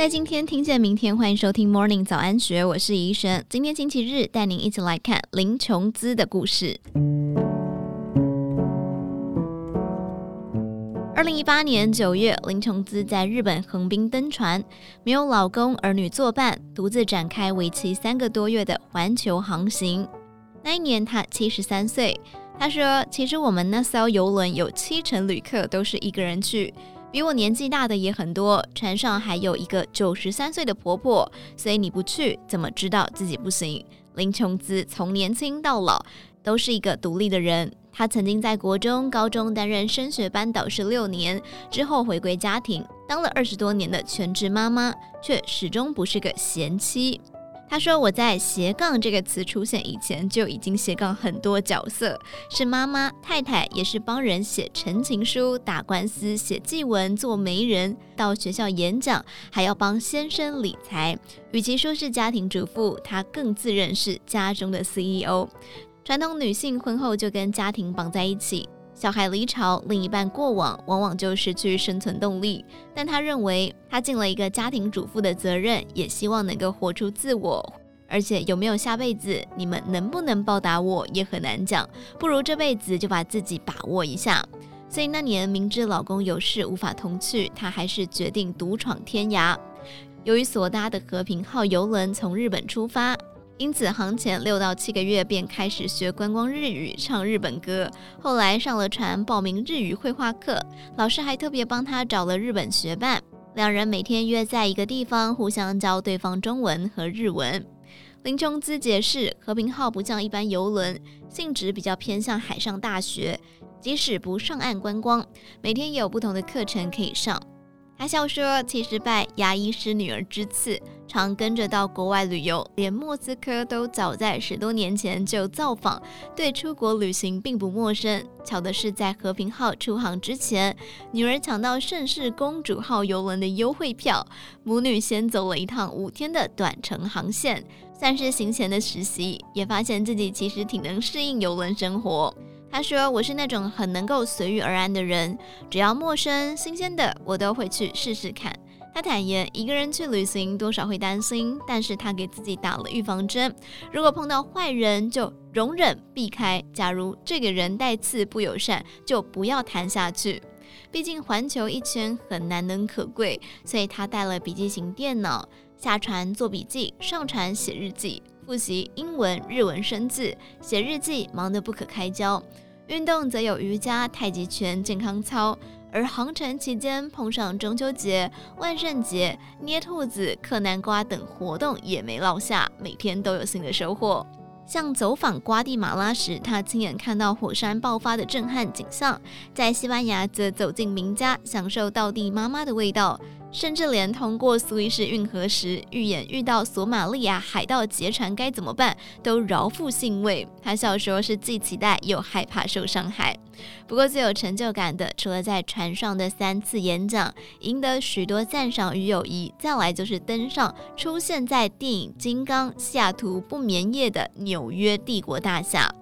在今天听见明天，欢迎收听 Morning 早安学，我是怡璇。今天星期日，带您一起来看林琼姿的故事。二零一八年九月，林琼姿在日本横滨登船，没有老公儿女作伴，独自展开为期三个多月的环球航行。那一年，她七十三岁。她说：“其实我们那艘游轮有七成旅客都是一个人去。”比我年纪大的也很多，船上还有一个九十三岁的婆婆，所以你不去怎么知道自己不行？林琼姿从年轻到老都是一个独立的人。她曾经在国中、高中担任升学班导师六年，之后回归家庭，当了二十多年的全职妈妈，却始终不是个贤妻。他说：“我在斜杠这个词出现以前就已经斜杠很多角色，是妈妈、太太，也是帮人写陈情书、打官司、写祭文、做媒人，到学校演讲，还要帮先生理财。与其说是家庭主妇，她更自认是家中的 CEO。传统女性婚后就跟家庭绑在一起。”小孩离巢，另一半过往，往往就失去生存动力。但他认为，他尽了一个家庭主妇的责任，也希望能够活出自我。而且有没有下辈子，你们能不能报答我，也很难讲。不如这辈子就把自己把握一下。所以那年明知老公有事无法同去，她还是决定独闯天涯。由于所搭的和平号游轮从日本出发。因此，航前六到七个月便开始学观光日语、唱日本歌。后来上了船，报名日语绘画课，老师还特别帮他找了日本学伴。两人每天约在一个地方，互相教对方中文和日文。林琼姿解释，和平号不像一般游轮，性质比较偏向海上大学，即使不上岸观光，每天也有不同的课程可以上。他笑说：“其实拜牙医师女儿之赐，常跟着到国外旅游，连莫斯科都早在十多年前就造访，对出国旅行并不陌生。巧的是，在和平号出航之前，女儿抢到盛世公主号邮轮的优惠票，母女先走了一趟五天的短程航线，算是行前的实习，也发现自己其实挺能适应邮轮生活。”他说：“我是那种很能够随遇而安的人，只要陌生、新鲜的，我都会去试试看。”他坦言，一个人去旅行多少会担心，但是他给自己打了预防针：如果碰到坏人，就容忍避开；假如这个人带刺不友善，就不要谈下去。毕竟环球一圈很难能可贵，所以他带了笔记型电脑，下船做笔记，上船写日记。复习英文、日文生字，写日记忙得不可开交。运动则有瑜伽、太极拳、健康操。而航程期间碰上中秋节、万圣节、捏兔子、嗑南瓜等活动也没落下，每天都有新的收获。像走访瓜地马拉时，他亲眼看到火山爆发的震撼景象；在西班牙则走进名家，享受道地妈妈的味道。甚至连通过苏伊士运河时，预演遇到索马利亚海盗劫船该怎么办，都饶富兴味。他笑说是既期待又害怕受伤害。不过最有成就感的，除了在船上的三次演讲，赢得许多赞赏与友谊，再来就是登上出现在电影《金刚》西雅图不眠夜的纽约帝国大厦。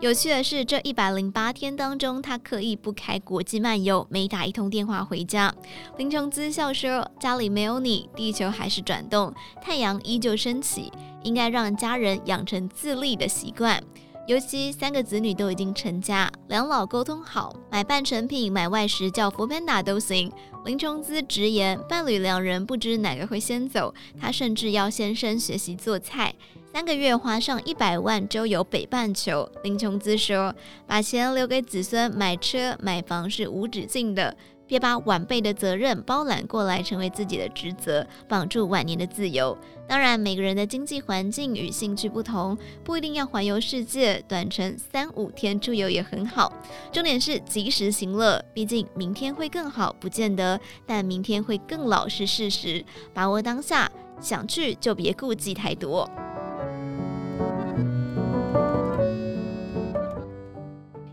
有趣的是，这一百零八天当中，他刻意不开国际漫游，没打一通电话回家。林琼姿笑说：“家里没有你，地球还是转动，太阳依旧升起。应该让家人养成自立的习惯。尤其三个子女都已经成家，两老沟通好，买半成品、买外食叫 foodpanda 都行。”林琼姿直言，伴侣两人不知哪个会先走，他甚至要先生学习做菜。三个月花上一百万周游北半球，林琼姿说：“把钱留给子孙买车买房是无止境的，别把晚辈的责任包揽过来成为自己的职责，绑住晚年的自由。当然，每个人的经济环境与兴趣不同，不一定要环游世界，短程三五天出游也很好。重点是及时行乐，毕竟明天会更好不见得，但明天会更老是事实。把握当下，想去就别顾忌太多。”